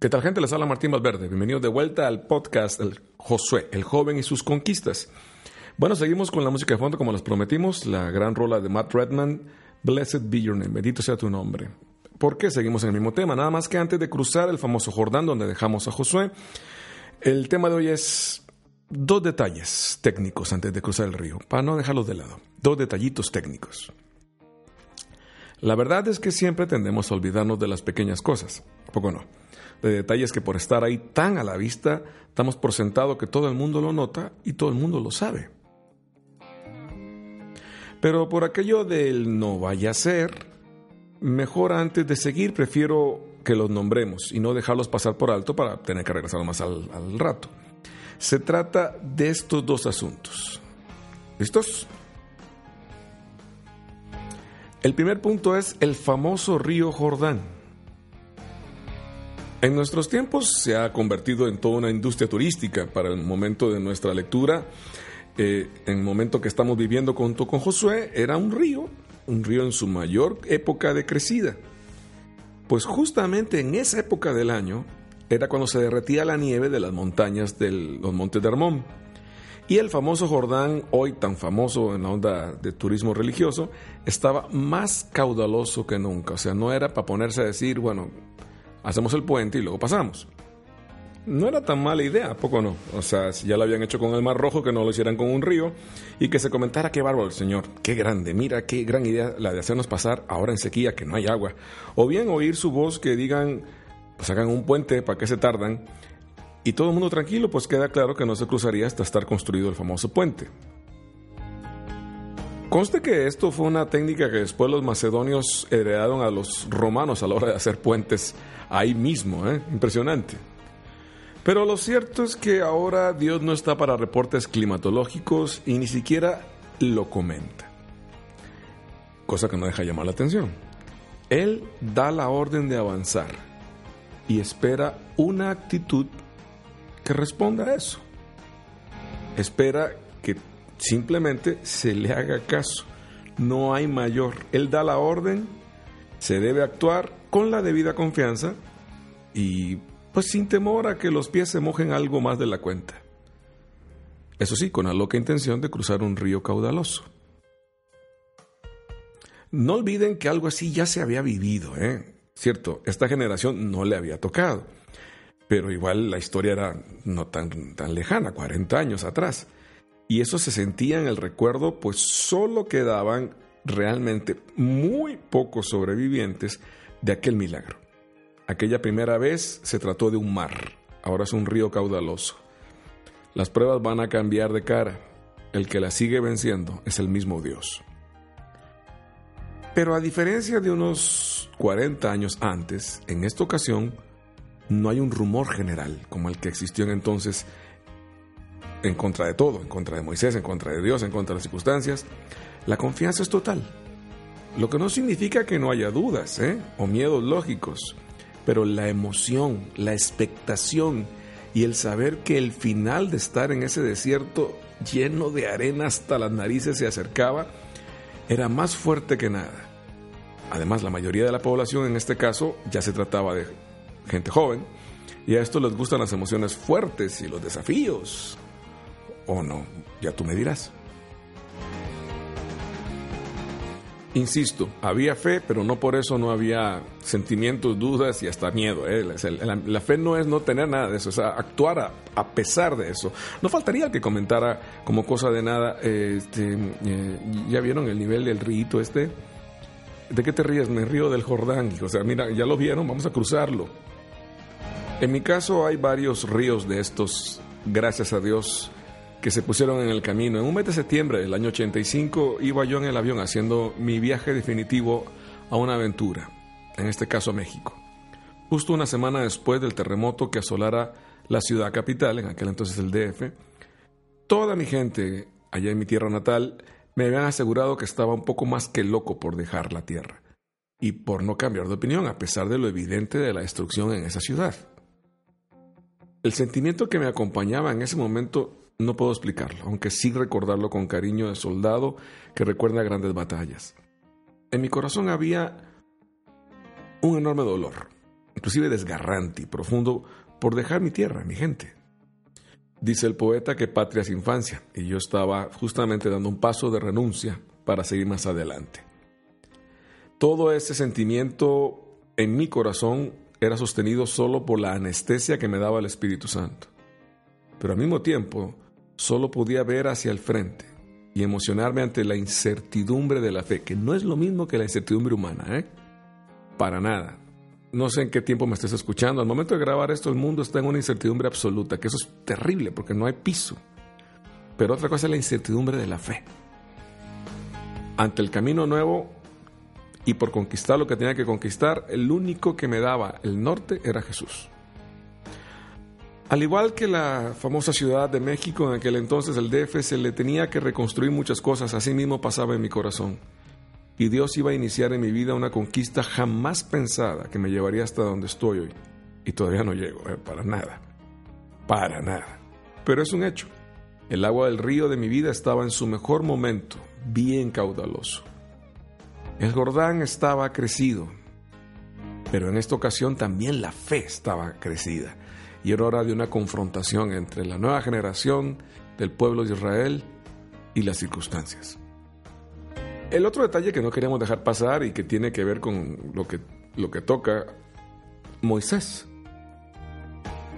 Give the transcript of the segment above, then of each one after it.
¿Qué tal gente? Les habla Martín Valverde. Bienvenidos de vuelta al podcast Josué, el joven y sus conquistas. Bueno, seguimos con la música de fondo como les prometimos, la gran rola de Matt Redman, Blessed Be Your Name, bendito sea tu nombre. ¿Por qué seguimos en el mismo tema? Nada más que antes de cruzar el famoso Jordán donde dejamos a Josué, el tema de hoy es dos detalles técnicos antes de cruzar el río, para no dejarlos de lado. Dos detallitos técnicos. La verdad es que siempre tendemos a olvidarnos de las pequeñas cosas, poco no? De detalles que por estar ahí tan a la vista, damos por sentado que todo el mundo lo nota y todo el mundo lo sabe. Pero por aquello del no vaya a ser, mejor antes de seguir prefiero que los nombremos y no dejarlos pasar por alto para tener que regresar más al, al rato. Se trata de estos dos asuntos. ¿Listos? El primer punto es el famoso río Jordán. En nuestros tiempos se ha convertido en toda una industria turística para el momento de nuestra lectura. Eh, en el momento que estamos viviendo junto con Josué, era un río, un río en su mayor época de crecida. Pues justamente en esa época del año era cuando se derretía la nieve de las montañas de los montes de Hermón. Y el famoso Jordán, hoy tan famoso en la onda de turismo religioso, estaba más caudaloso que nunca. O sea, no era para ponerse a decir, bueno, hacemos el puente y luego pasamos. No era tan mala idea, poco no? O sea, si ya lo habían hecho con el Mar Rojo, que no lo hicieran con un río y que se comentara qué bárbaro el Señor, qué grande, mira qué gran idea la de hacernos pasar ahora en sequía, que no hay agua. O bien oír su voz que digan, pues hagan un puente, ¿para qué se tardan? Y todo el mundo tranquilo, pues queda claro que no se cruzaría hasta estar construido el famoso puente. Conste que esto fue una técnica que después los macedonios heredaron a los romanos a la hora de hacer puentes ahí mismo, ¿eh? impresionante. Pero lo cierto es que ahora Dios no está para reportes climatológicos y ni siquiera lo comenta. Cosa que no deja llamar la atención. Él da la orden de avanzar y espera una actitud que responda a eso. Espera que simplemente se le haga caso. No hay mayor. Él da la orden, se debe actuar con la debida confianza y pues sin temor a que los pies se mojen algo más de la cuenta. Eso sí, con la loca intención de cruzar un río caudaloso. No olviden que algo así ya se había vivido, ¿eh? Cierto, esta generación no le había tocado, pero igual la historia era no tan, tan lejana, 40 años atrás. Y eso se sentía en el recuerdo, pues solo quedaban realmente muy pocos sobrevivientes de aquel milagro. Aquella primera vez se trató de un mar, ahora es un río caudaloso. Las pruebas van a cambiar de cara. El que la sigue venciendo es el mismo Dios. Pero a diferencia de unos 40 años antes, en esta ocasión no hay un rumor general como el que existió en entonces en contra de todo, en contra de Moisés, en contra de Dios, en contra de las circunstancias. La confianza es total. Lo que no significa que no haya dudas ¿eh? o miedos lógicos, pero la emoción, la expectación y el saber que el final de estar en ese desierto lleno de arena hasta las narices se acercaba, era más fuerte que nada. Además, la mayoría de la población en este caso ya se trataba de gente joven, y a esto les gustan las emociones fuertes y los desafíos o no, ya tú me dirás. Insisto, había fe, pero no por eso no había sentimientos, dudas y hasta miedo. ¿eh? La, fe no es no tener nada de eso, es actuar a, pesar de eso. No faltaría que comentara como cosa de nada, este, eh, ¿ya vieron el nivel del río este? ¿De qué te ríes? Me río del Jordán. O sea, mira, ya lo vieron, vamos a cruzarlo. En mi caso hay varios ríos de estos, gracias a Dios, que se pusieron en el camino. En un mes de septiembre del año 85 iba yo en el avión haciendo mi viaje definitivo a una aventura, en este caso a México. Justo una semana después del terremoto que asolara la ciudad capital, en aquel entonces el DF, toda mi gente allá en mi tierra natal me habían asegurado que estaba un poco más que loco por dejar la tierra y por no cambiar de opinión a pesar de lo evidente de la destrucción en esa ciudad. El sentimiento que me acompañaba en ese momento no puedo explicarlo, aunque sí recordarlo con cariño de soldado que recuerda grandes batallas. En mi corazón había un enorme dolor, inclusive desgarrante y profundo, por dejar mi tierra, mi gente. Dice el poeta que patria es infancia, y yo estaba justamente dando un paso de renuncia para seguir más adelante. Todo ese sentimiento en mi corazón era sostenido solo por la anestesia que me daba el Espíritu Santo. Pero al mismo tiempo, solo podía ver hacia el frente y emocionarme ante la incertidumbre de la fe, que no es lo mismo que la incertidumbre humana, ¿eh? Para nada. No sé en qué tiempo me estés escuchando. Al momento de grabar esto, el mundo está en una incertidumbre absoluta, que eso es terrible porque no hay piso. Pero otra cosa es la incertidumbre de la fe. Ante el camino nuevo y por conquistar lo que tenía que conquistar, el único que me daba el norte era Jesús. Al igual que la famosa Ciudad de México, en aquel entonces el DF se le tenía que reconstruir muchas cosas, así mismo pasaba en mi corazón y Dios iba a iniciar en mi vida una conquista jamás pensada que me llevaría hasta donde estoy hoy. Y todavía no llego, eh, para nada. Para nada. Pero es un hecho. El agua del río de mi vida estaba en su mejor momento, bien caudaloso. El Jordán estaba crecido, pero en esta ocasión también la fe estaba crecida. Y era hora de una confrontación entre la nueva generación del pueblo de Israel y las circunstancias. El otro detalle que no queríamos dejar pasar y que tiene que ver con lo que, lo que toca Moisés.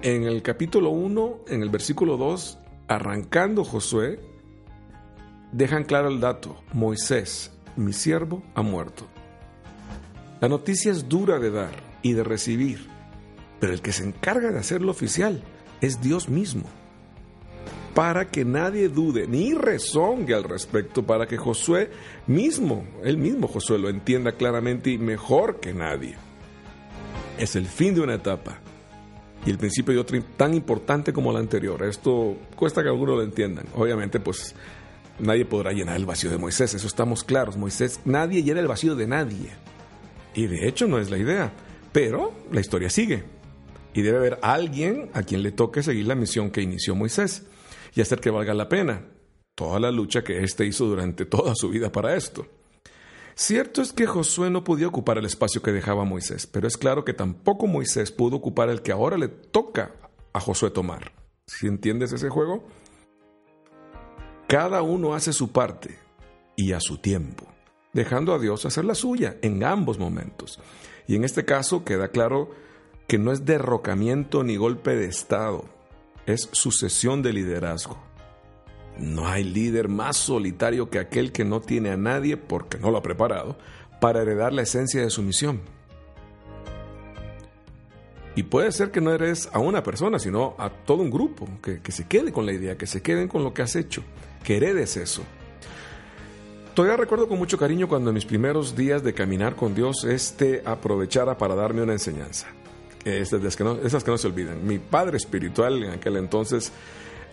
En el capítulo 1, en el versículo 2, arrancando Josué, dejan claro el dato, Moisés, mi siervo, ha muerto. La noticia es dura de dar y de recibir, pero el que se encarga de hacerlo oficial es Dios mismo para que nadie dude ni rezongue al respecto, para que Josué mismo, él mismo Josué lo entienda claramente y mejor que nadie. Es el fin de una etapa y el principio de otra tan importante como la anterior. Esto cuesta que algunos lo entiendan. Obviamente, pues nadie podrá llenar el vacío de Moisés, eso estamos claros. Moisés, nadie llena el vacío de nadie. Y de hecho no es la idea, pero la historia sigue. Y debe haber alguien a quien le toque seguir la misión que inició Moisés y hacer que valga la pena toda la lucha que éste hizo durante toda su vida para esto. Cierto es que Josué no podía ocupar el espacio que dejaba Moisés, pero es claro que tampoco Moisés pudo ocupar el que ahora le toca a Josué tomar. ¿Si entiendes ese juego? Cada uno hace su parte y a su tiempo, dejando a Dios hacer la suya en ambos momentos. Y en este caso queda claro que no es derrocamiento ni golpe de Estado, es sucesión de liderazgo. No hay líder más solitario que aquel que no tiene a nadie, porque no lo ha preparado, para heredar la esencia de su misión. Y puede ser que no eres a una persona, sino a todo un grupo, que, se quede con la idea, que se queden con lo que has hecho, que heredes eso. Todavía recuerdo con mucho cariño cuando en mis primeros días de caminar con Dios, este aprovechara para darme una enseñanza esas que, no, esas que no se olvidan. Mi padre espiritual en aquel entonces,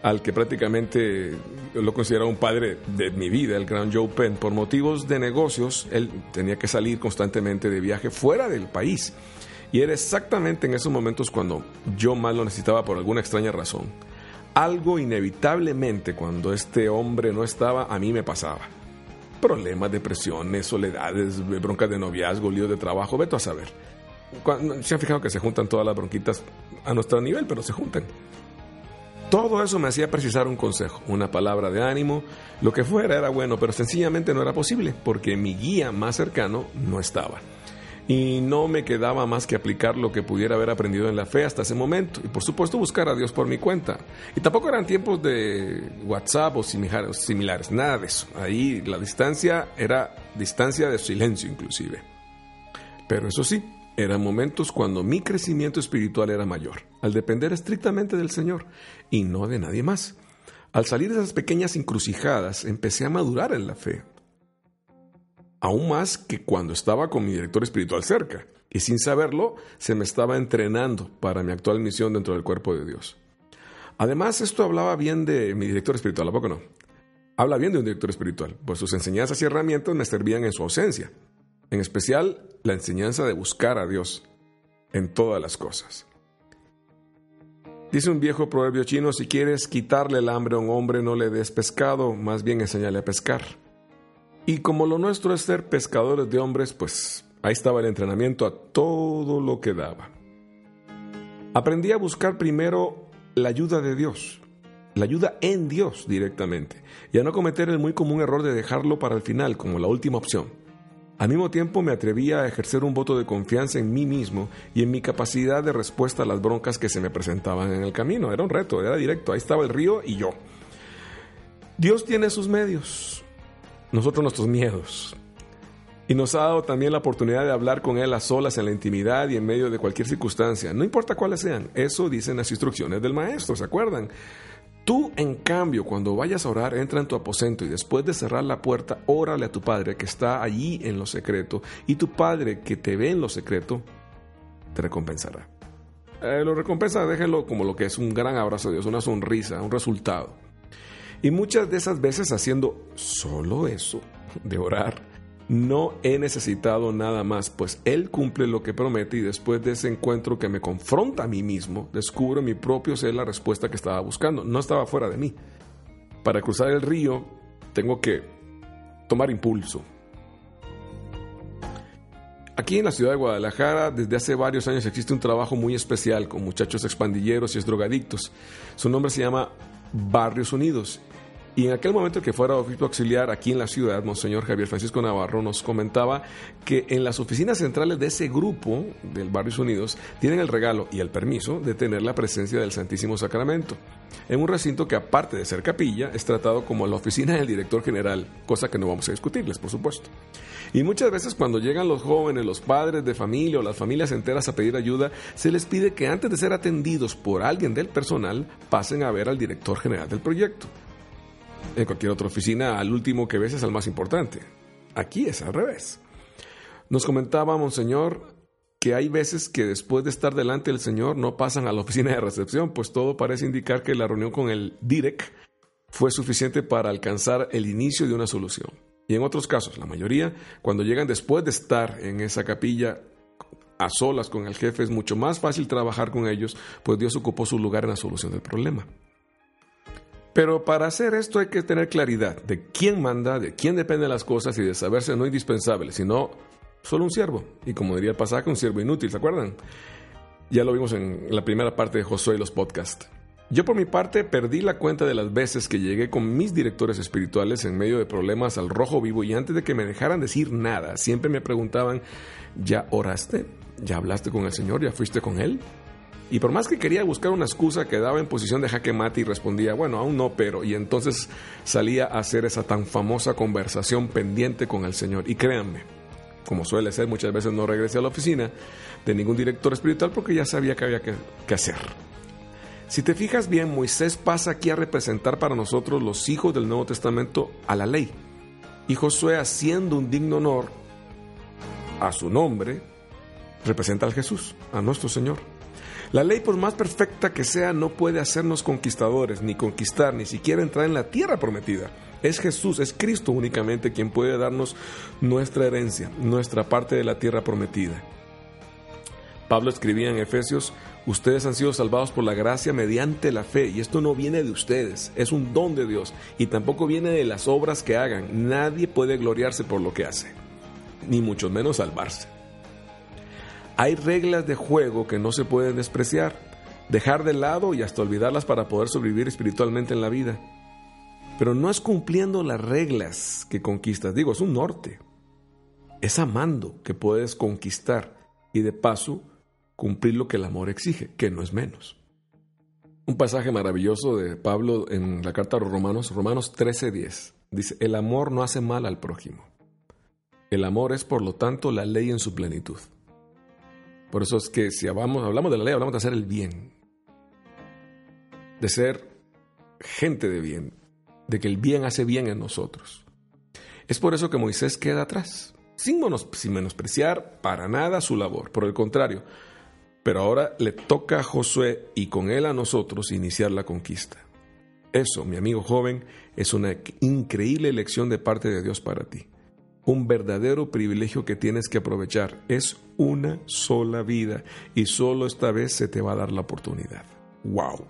al que prácticamente lo consideraba un padre de mi vida, el gran Joe Penn, por motivos de negocios, él tenía que salir constantemente de viaje fuera del país. Y era exactamente en esos momentos cuando yo más lo necesitaba por alguna extraña razón. Algo inevitablemente cuando este hombre no estaba, a mí me pasaba. Problemas, depresiones, soledades, broncas de noviazgo, líos de trabajo, veto a saber se han fijado que se juntan todas las bronquitas a nuestro nivel, pero se juntan. Todo eso me hacía precisar un consejo, una palabra de ánimo, lo que fuera era bueno, pero sencillamente no era posible, porque mi guía más cercano no estaba. Y no me quedaba más que aplicar lo que pudiera haber aprendido en la fe hasta ese momento, y por supuesto buscar a Dios por mi cuenta. Y tampoco eran tiempos de WhatsApp o similares, nada de eso. Ahí la distancia era distancia de silencio inclusive. Pero eso sí, eran momentos cuando mi crecimiento espiritual era mayor, al depender estrictamente del Señor y no de nadie más. Al salir de esas pequeñas encrucijadas, empecé a madurar en la fe. Aún más que cuando estaba con mi director espiritual cerca, y sin saberlo, se me estaba entrenando para mi actual misión dentro del cuerpo de Dios. Además, esto hablaba bien de mi director espiritual, ¿a poco no? Habla bien de un director espiritual, pues sus enseñanzas y herramientas me servían en su ausencia, en especial la enseñanza de buscar a Dios en todas las cosas. Dice un viejo proverbio chino, si quieres quitarle el hambre a un hombre, no le des pescado, más bien enséñale a pescar. Y como lo nuestro es ser pescadores de hombres, pues ahí estaba el entrenamiento a todo lo que daba. Aprendí a buscar primero la ayuda de Dios, la ayuda en Dios directamente, y a no cometer el muy común error de dejarlo para el final como la última opción. Al mismo tiempo me atrevía a ejercer un voto de confianza en mí mismo y en mi capacidad de respuesta a las broncas que se me presentaban en el camino. Era un reto, era directo, ahí estaba el río y yo. Dios tiene sus medios, nosotros nuestros miedos. Y nos ha dado también la oportunidad de hablar con Él a solas en la intimidad y en medio de cualquier circunstancia, no importa cuáles sean. Eso dicen las instrucciones del Maestro, ¿se acuerdan? Tú, en cambio, cuando vayas a orar, entra en tu aposento y después de cerrar la puerta, órale a tu Padre que está allí en lo secreto, y tu Padre que te ve en lo secreto, te recompensará. Eh, lo recompensa, déjenlo como lo que es un gran abrazo de Dios, una sonrisa, un resultado. Y muchas de esas veces haciendo solo eso, de orar, no he necesitado nada más, pues Él cumple lo que promete y después de ese encuentro que me confronta a mí mismo, descubro mi propio ser la respuesta que estaba buscando. No estaba fuera de mí. Para cruzar el río tengo que tomar impulso. Aquí en la ciudad de Guadalajara, desde hace varios años existe un trabajo muy especial con muchachos expandilleros y drogadictos. Su nombre se llama Barrios Unidos y en aquel momento que fuera obispo auxiliar aquí en la ciudad, Monseñor Javier Francisco Navarro nos comentaba que en las oficinas centrales de ese grupo del Barrios Unidos tienen el regalo y el permiso de tener la presencia del Santísimo Sacramento, en un recinto que aparte de ser capilla, es tratado como la oficina del director general, cosa que no vamos a discutirles, por supuesto. Y muchas veces cuando llegan los jóvenes, los padres de familia o las familias enteras a pedir ayuda, se les pide que antes de ser atendidos por alguien del personal, pasen a ver al director general del proyecto en cualquier otra oficina, al último que ves es al más importante. Aquí es al revés. Nos comentaba Monseñor que hay veces que después de estar delante del Señor no pasan a la oficina de recepción, pues todo parece indicar que la reunión con el DIREC fue suficiente para alcanzar el inicio de una solución. Y en otros casos, la mayoría, cuando llegan después de estar en esa capilla a solas con el jefe, es mucho más fácil trabajar con ellos, pues Dios ocupó su lugar en la solución del problema. Pero para hacer esto hay que tener claridad de quién manda, de quién dependen las cosas y de saberse no indispensable, sino solo un siervo. Y como diría el pasaje, un siervo inútil, ¿se acuerdan? Ya lo vimos en la primera parte de Josué y los podcasts. Yo por mi parte perdí la cuenta de las veces que llegué con mis directores espirituales en medio de problemas al rojo vivo y antes de que me dejaran decir nada, siempre me preguntaban, ¿ya oraste? ¿Ya hablaste con el Señor? ¿Ya fuiste con Él? Y por más que quería buscar una excusa, quedaba en posición de jaque mate y respondía, bueno, aún no, pero. Y entonces salía a hacer esa tan famosa conversación pendiente con el Señor. Y créanme, como suele ser, muchas veces no regresé a la oficina de ningún director espiritual porque ya sabía que había que, que hacer. Si te fijas bien, Moisés pasa aquí a representar para nosotros los hijos del Nuevo Testamento a la ley. Y Josué, haciendo un digno honor a su nombre, representa al Jesús, a nuestro Señor. La ley, por más perfecta que sea, no puede hacernos conquistadores, ni conquistar, ni siquiera entrar en la tierra prometida. Es Jesús, es Cristo únicamente quien puede darnos nuestra herencia, nuestra parte de la tierra prometida. Pablo escribía en Efesios, ustedes han sido salvados por la gracia mediante la fe, y esto no viene de ustedes, es un don de Dios, y tampoco viene de las obras que hagan. Nadie puede gloriarse por lo que hace, ni mucho menos salvarse. Hay reglas de juego que no se pueden despreciar, dejar de lado y hasta olvidarlas para poder sobrevivir espiritualmente en la vida. Pero no es cumpliendo las reglas que conquistas, digo, es un norte. Es amando que puedes conquistar y de paso cumplir lo que el amor exige, que no es menos. Un pasaje maravilloso de Pablo en la carta a los Romanos, Romanos 13:10, dice, el amor no hace mal al prójimo. El amor es, por lo tanto, la ley en su plenitud. Por eso es que si hablamos, hablamos de la ley, hablamos de hacer el bien, de ser gente de bien, de que el bien hace bien en nosotros. Es por eso que Moisés queda atrás, sin, menospreciar para nada su labor, por el contrario. Pero ahora le toca a Josué y con él a nosotros iniciar la conquista. Eso, mi amigo joven, es una increíble lección de parte de Dios para ti un verdadero privilegio que tienes que aprovechar. Es una sola vida y solo esta vez se te va a dar la oportunidad. ¡Wow!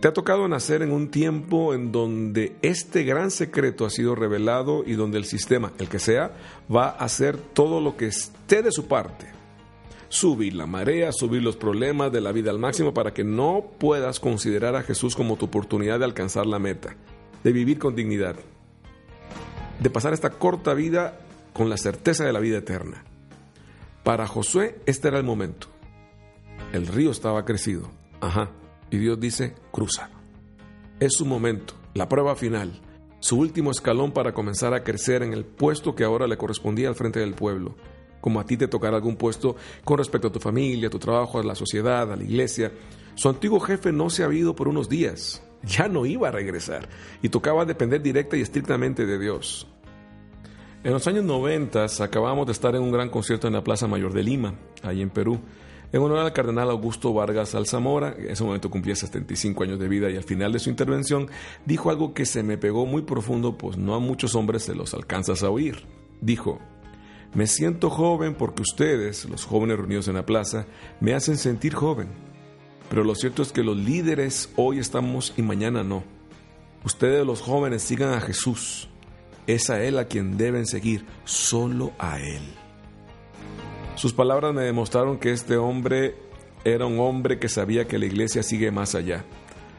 Te ha tocado nacer en un tiempo en donde este gran secreto ha sido revelado y donde el sistema, el que sea, va a hacer todo lo que esté de su parte subir la marea, subir los problemas de la vida al máximo para que no puedas considerar a Jesús como tu oportunidad de alcanzar la meta, de vivir con dignidad, de pasar esta corta vida con la certeza de la vida eterna. Para Josué este era el momento. El río estaba crecido. Ajá. Y Dios dice, cruza. Es su momento, la prueba final, su último escalón para comenzar a crecer en el puesto que ahora le correspondía al frente del pueblo como a ti te tocará algún puesto con respecto a tu familia, a tu trabajo, a la sociedad, a la iglesia. Su antiguo jefe no se ha ido por unos días, ya no iba a regresar y tocaba depender directa y estrictamente de Dios. En los años 90 acabamos de estar en un gran concierto en la Plaza Mayor de Lima, ahí en Perú, en honor al cardenal Augusto Vargas Alzamora, en ese momento cumplía 75 años de vida y al final de su intervención dijo algo que se me pegó muy profundo, pues no a muchos hombres se los alcanzas a oír. Dijo, me siento joven porque ustedes, los jóvenes reunidos en la plaza, me hacen sentir joven. Pero lo cierto es que los líderes hoy estamos y mañana no. Ustedes los jóvenes sigan a Jesús. Es a Él a quien deben seguir, solo a Él. Sus palabras me demostraron que este hombre era un hombre que sabía que la iglesia sigue más allá,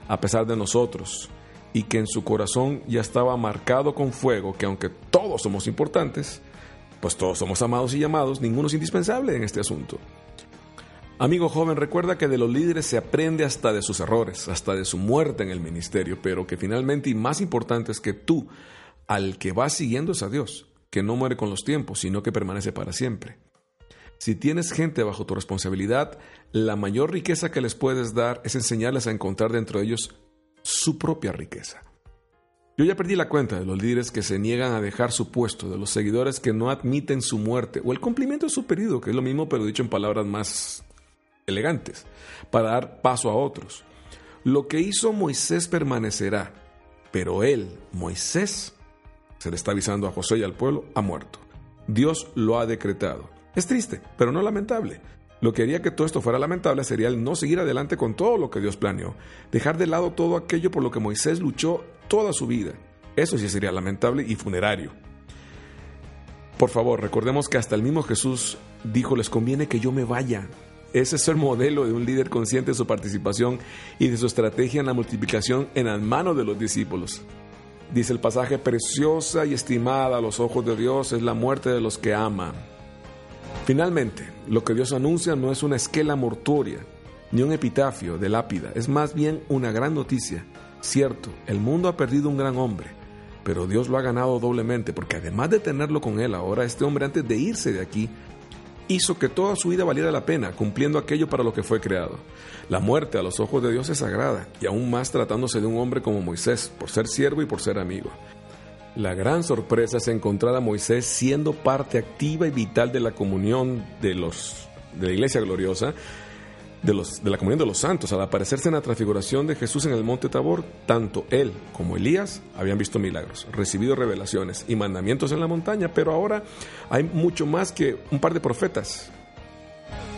a pesar de nosotros, y que en su corazón ya estaba marcado con fuego que aunque todos somos importantes, pues todos somos amados y llamados, ninguno es indispensable en este asunto. Amigo joven, recuerda que de los líderes se aprende hasta de sus errores, hasta de su muerte en el ministerio, pero que finalmente y más importante es que tú, al que vas siguiendo es a Dios, que no muere con los tiempos, sino que permanece para siempre. Si tienes gente bajo tu responsabilidad, la mayor riqueza que les puedes dar es enseñarles a encontrar dentro de ellos su propia riqueza. Yo ya perdí la cuenta de los líderes que se niegan a dejar su puesto, de los seguidores que no admiten su muerte o el cumplimiento de su pedido, que es lo mismo pero dicho en palabras más elegantes, para dar paso a otros. Lo que hizo Moisés permanecerá, pero él, Moisés, se le está avisando a José y al pueblo, ha muerto. Dios lo ha decretado. Es triste, pero no lamentable. Lo que haría que todo esto fuera lamentable sería el no seguir adelante con todo lo que Dios planeó, dejar de lado todo aquello por lo que Moisés luchó toda su vida. Eso sí sería lamentable y funerario. Por favor, recordemos que hasta el mismo Jesús dijo, les conviene que yo me vaya. Ese es el modelo de un líder consciente de su participación y de su estrategia en la multiplicación en las manos de los discípulos. Dice el pasaje, preciosa y estimada a los ojos de Dios es la muerte de los que aman. Finalmente, lo que Dios anuncia no es una esquela mortuoria, ni un epitafio de lápida, es más bien una gran noticia Cierto, el mundo ha perdido un gran hombre, pero Dios lo ha ganado doblemente, porque además de tenerlo con él ahora, este hombre antes de irse de aquí, hizo que toda su vida valiera la pena, cumpliendo aquello para lo que fue creado. La muerte a los ojos de Dios es sagrada, y aún más tratándose de un hombre como Moisés, por ser siervo y por ser amigo. La gran sorpresa es encontrar a Moisés siendo parte activa y vital de la comunión de los de la iglesia gloriosa, de, los, de la comunión de los santos. Al aparecerse en la transfiguración de Jesús en el monte Tabor, tanto él como Elías habían visto milagros, recibido revelaciones y mandamientos en la montaña, pero ahora hay mucho más que un par de profetas.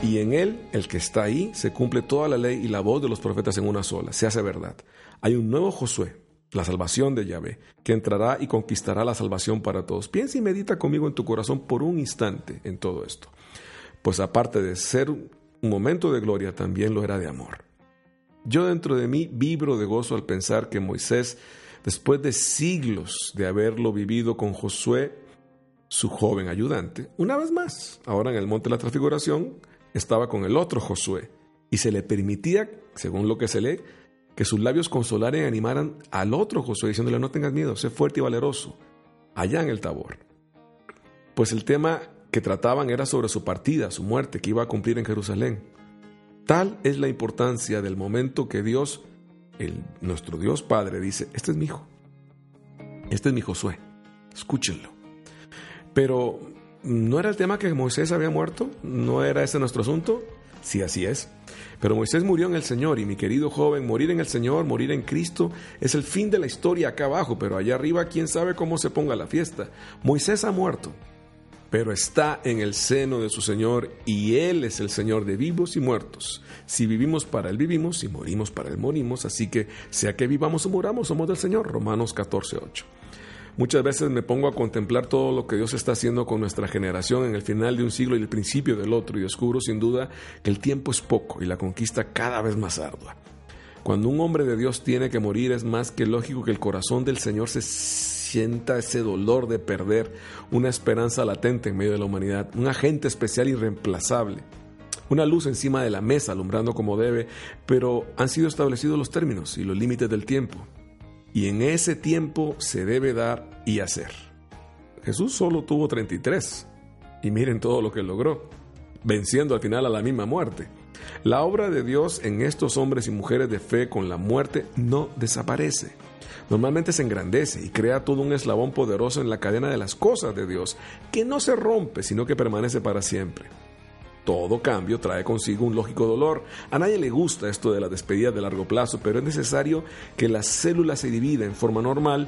Y en él, el que está ahí, se cumple toda la ley y la voz de los profetas en una sola, se hace verdad. Hay un nuevo Josué, la salvación de Yahvé, que entrará y conquistará la salvación para todos. Piensa y medita conmigo en tu corazón por un instante en todo esto. Pues aparte de ser un momento de gloria también lo era de amor. Yo dentro de mí vibro de gozo al pensar que Moisés, después de siglos de haberlo vivido con Josué, su joven ayudante, una vez más, ahora en el monte de la transfiguración, estaba con el otro Josué, y se le permitía, según lo que se lee, que sus labios consolaran y animaran al otro Josué, diciéndole no tengas miedo, sé fuerte y valeroso, allá en el Tabor. Pues el tema que trataban era sobre su partida, su muerte que iba a cumplir en Jerusalén. Tal es la importancia del momento que Dios, el, nuestro Dios Padre, dice, este es mi hijo, este es mi Josué, escúchenlo. Pero, ¿no era el tema que Moisés había muerto? ¿No era ese nuestro asunto? Sí, así es. Pero Moisés murió en el Señor y mi querido joven, morir en el Señor, morir en Cristo, es el fin de la historia acá abajo, pero allá arriba quién sabe cómo se ponga la fiesta. Moisés ha muerto, pero está en el seno de su Señor y Él es el Señor de vivos y muertos. Si vivimos para Él vivimos, si morimos para Él morimos, así que sea que vivamos o muramos, somos del Señor. Romanos 14, 8. Muchas veces me pongo a contemplar todo lo que Dios está haciendo con nuestra generación en el final de un siglo y el principio del otro y descubro sin duda que el tiempo es poco y la conquista cada vez más ardua. Cuando un hombre de Dios tiene que morir es más que lógico que el corazón del Señor se sienta ese dolor de perder una esperanza latente en medio de la humanidad, un agente especial irreemplazable, una luz encima de la mesa alumbrando como debe, pero han sido establecidos los términos y los límites del tiempo. Y en ese tiempo se debe dar y hacer. Jesús solo tuvo 33 y miren todo lo que logró, venciendo al final a la misma muerte. La obra de Dios en estos hombres y mujeres de fe con la muerte no desaparece. Normalmente se engrandece y crea todo un eslabón poderoso en la cadena de las cosas de Dios, que no se rompe, sino que permanece para siempre. Todo cambio trae consigo un lógico dolor. A nadie le gusta esto de la despedida de largo plazo, pero es necesario que la célula se divida en forma normal,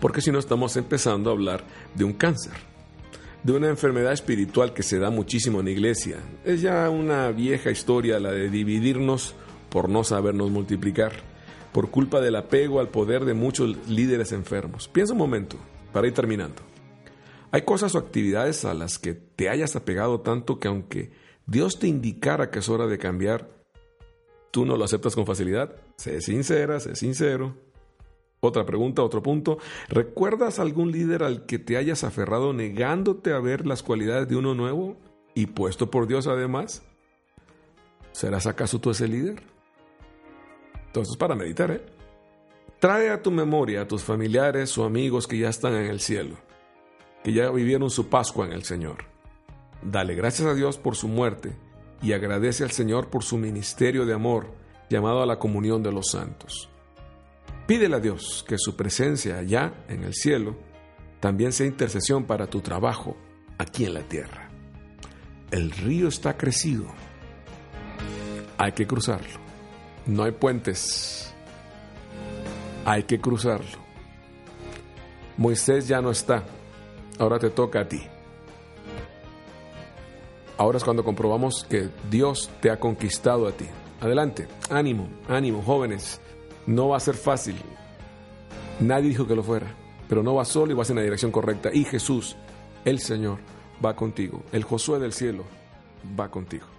porque si no estamos empezando a hablar de un cáncer de una enfermedad espiritual que se da muchísimo en la iglesia. Es ya una vieja historia la de dividirnos por no sabernos multiplicar, por culpa del apego al poder de muchos líderes enfermos. Piensa un momento, para ir terminando. Hay cosas o actividades a las que te hayas apegado tanto que aunque Dios te indicara que es hora de cambiar, tú no lo aceptas con facilidad. Sé sincera, sé sincero. Otra pregunta, otro punto. ¿Recuerdas algún líder al que te hayas aferrado negándote a ver las cualidades de uno nuevo y puesto por Dios además? ¿Serás acaso tú ese líder? Entonces, para meditar, ¿eh? Trae a tu memoria a tus familiares o amigos que ya están en el cielo, que ya vivieron su Pascua en el Señor. Dale gracias a Dios por su muerte y agradece al Señor por su ministerio de amor llamado a la comunión de los santos. Pídele a Dios que su presencia allá en el cielo también sea intercesión para tu trabajo aquí en la tierra. El río está crecido. Hay que cruzarlo. No hay puentes. Hay que cruzarlo. Moisés ya no está. Ahora te toca a ti. Ahora es cuando comprobamos que Dios te ha conquistado a ti. Adelante, ánimo, ánimo, jóvenes. No va a ser fácil. Nadie dijo que lo fuera, pero no vas solo y vas en la dirección correcta. Y Jesús, el Señor, va contigo. El Josué del cielo va contigo.